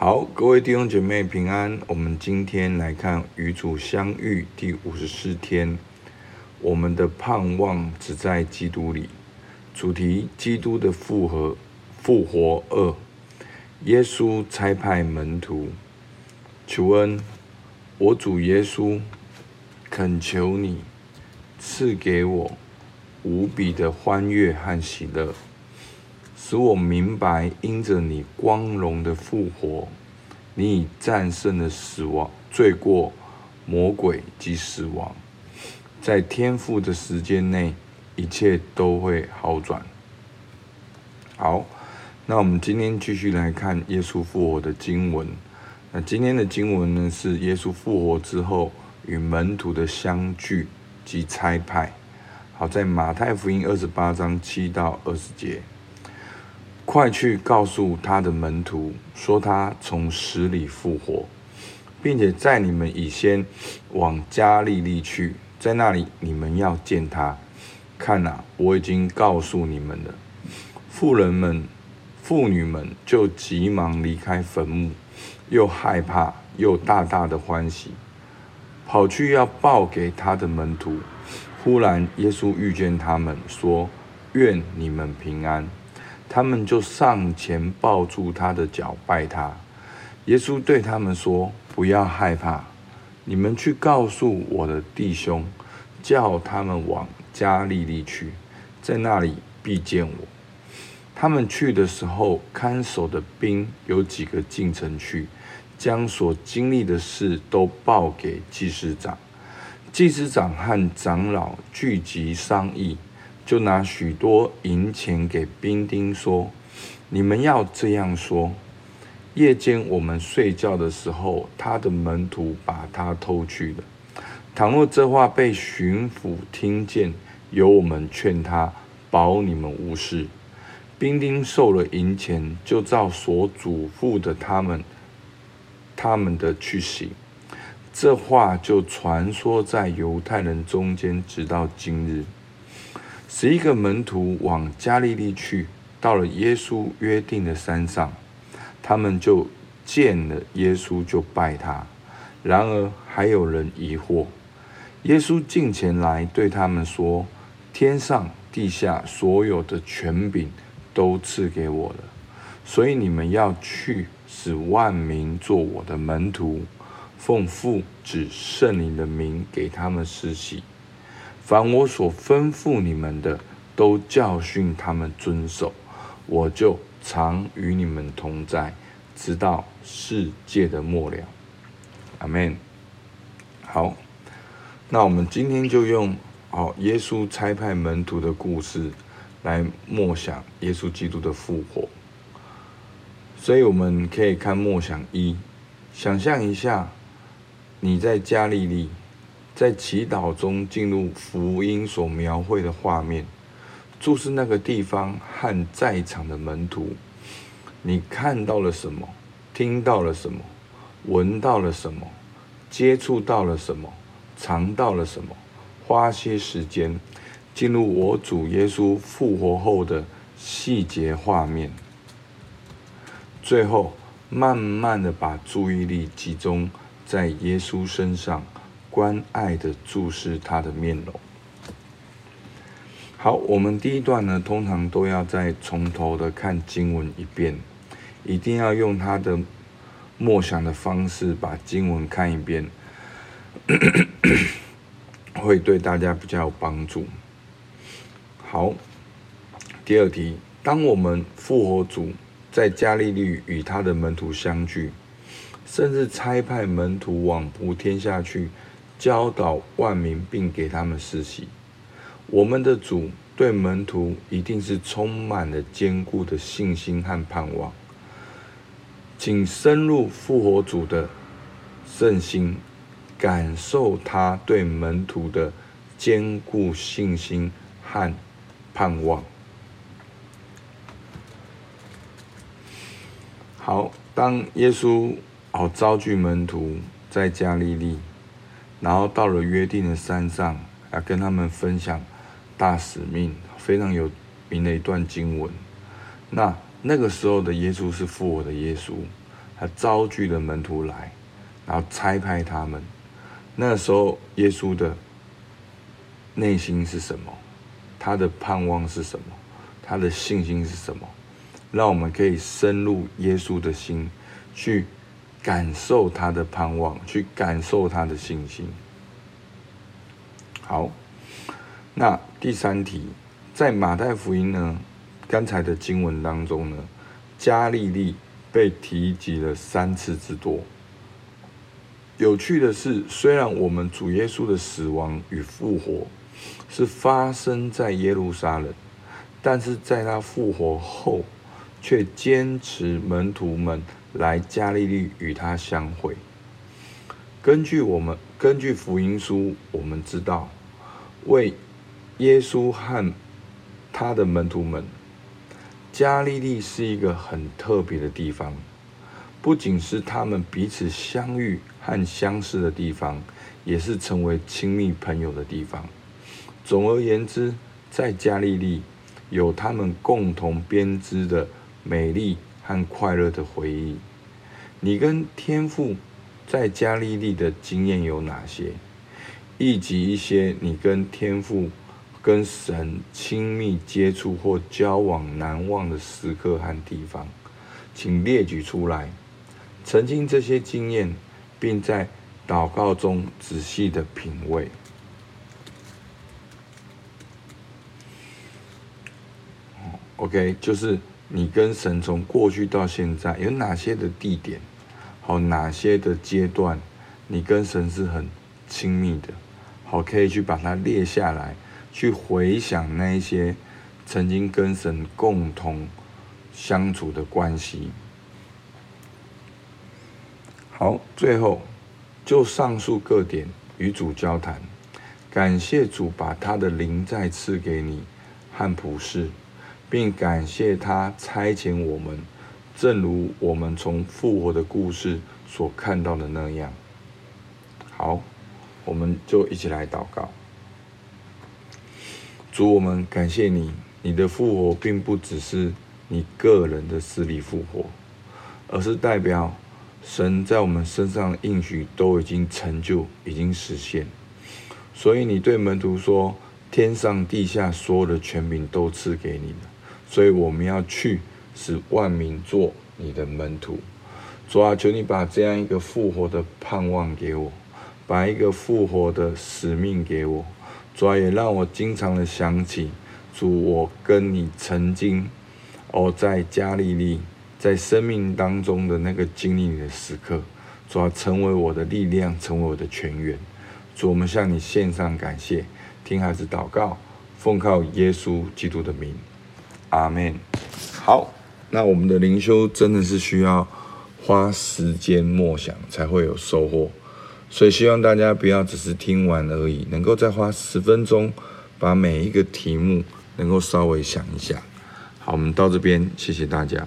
好，各位弟兄姐妹平安。我们今天来看与主相遇第五十四天。我们的盼望只在基督里。主题：基督的复活。复活二。耶稣差派门徒。求恩，我主耶稣，恳求你赐给我无比的欢悦和喜乐。使我明白，因着你光荣的复活，你已战胜了死亡、罪过、魔鬼及死亡。在天父的时间内，一切都会好转。好，那我们今天继续来看耶稣复活的经文。那今天的经文呢，是耶稣复活之后与门徒的相聚及差派。好，在马太福音二十八章七到二十节。快去告诉他的门徒，说他从死里复活，并且在你们以先往加利利去，在那里你们要见他。看哪，我已经告诉你们了。妇人们、妇女们就急忙离开坟墓，又害怕又大大的欢喜，跑去要报给他的门徒。忽然耶稣遇见他们，说：“愿你们平安。”他们就上前抱住他的脚，拜他。耶稣对他们说：“不要害怕，你们去告诉我的弟兄，叫他们往加利利去，在那里必见我。”他们去的时候，看守的兵有几个进城去，将所经历的事都报给祭司长。祭司长和长老聚集商议。就拿许多银钱给兵丁说：“你们要这样说：夜间我们睡觉的时候，他的门徒把他偷去了。倘若这话被巡抚听见，由我们劝他，保你们无事。”兵丁受了银钱，就照所嘱咐的他们他们的去行。这话就传说在犹太人中间，直到今日。十一个门徒往加利利去，到了耶稣约定的山上，他们就见了耶稣，就拜他。然而还有人疑惑。耶稣近前来对他们说：“天上地下所有的权柄都赐给我了，所以你们要去，使万民做我的门徒，奉父子圣灵的名给他们施洗。”凡我所吩咐你们的，都教训他们遵守，我就常与你们同在，直到世界的末了。阿门。好，那我们今天就用哦耶稣差派门徒的故事来默想耶稣基督的复活。所以我们可以看默想一，想象一下你在加利利。在祈祷中进入福音所描绘的画面，注视那个地方和在场的门徒，你看到了什么？听到了什么？闻到了什么？接触到了什么？尝到了什么？花些时间进入我主耶稣复活后的细节画面，最后慢慢的把注意力集中在耶稣身上。关爱的注视他的面容。好，我们第一段呢，通常都要再从头的看经文一遍，一定要用他的默想的方式把经文看一遍，会对大家比较有帮助。好，第二题，当我们复活主在加利利与他的门徒相聚，甚至差派门徒往普天下去。教导万民，并给他们施洗。我们的主对门徒一定是充满了坚固的信心和盼望。请深入复活主的圣心，感受他对门徒的坚固信心和盼望。好，当耶稣好召聚门徒在加利利。然后到了约定的山上，要跟他们分享大使命，非常有名的一段经文。那那个时候的耶稣是复活的耶稣，他召聚了门徒来，然后差派他们。那时候，耶稣的内心是什么？他的盼望是什么？他的信心是什么？让我们可以深入耶稣的心，去感受他的盼望，去感受他的信心。好，那第三题，在马太福音呢，刚才的经文当中呢，加利利被提及了三次之多。有趣的是，虽然我们主耶稣的死亡与复活是发生在耶路撒冷，但是在他复活后，却坚持门徒们来加利利与他相会。根据我们根据福音书，我们知道，为耶稣和他的门徒们。加利利是一个很特别的地方，不仅是他们彼此相遇和相识的地方，也是成为亲密朋友的地方。总而言之，在加利利有他们共同编织的美丽和快乐的回忆。你跟天父在加利利的经验有哪些？以及一些你跟天父。跟神亲密接触或交往难忘的时刻和地方，请列举出来。曾经这些经验，并在祷告中仔细的品味。OK，就是你跟神从过去到现在有哪些的地点，好，哪些的阶段，你跟神是很亲密的，好，可以去把它列下来。去回想那一些曾经跟神共同相处的关系。好，最后就上述各点与主交谈，感谢主把他的灵再赐给你和普世，并感谢他差遣我们，正如我们从复活的故事所看到的那样。好，我们就一起来祷告。主，我们感谢你，你的复活并不只是你个人的死里复活，而是代表神在我们身上的应许都已经成就，已经实现。所以你对门徒说：“天上地下所有的权柄都赐给你了。”所以我们要去，使万民做你的门徒。主啊，求你把这样一个复活的盼望给我，把一个复活的使命给我。主啊，也让我经常的想起，主，我跟你曾经，哦，在加利利，在生命当中的那个经历你的时刻，主啊，成为我的力量，成为我的泉源。主，我们向你献上感谢，听孩子祷告，奉靠耶稣基督的名，阿门。好，那我们的灵修真的是需要花时间默想，才会有收获。所以希望大家不要只是听完而已，能够再花十分钟，把每一个题目能够稍微想一下。好，我们到这边，谢谢大家。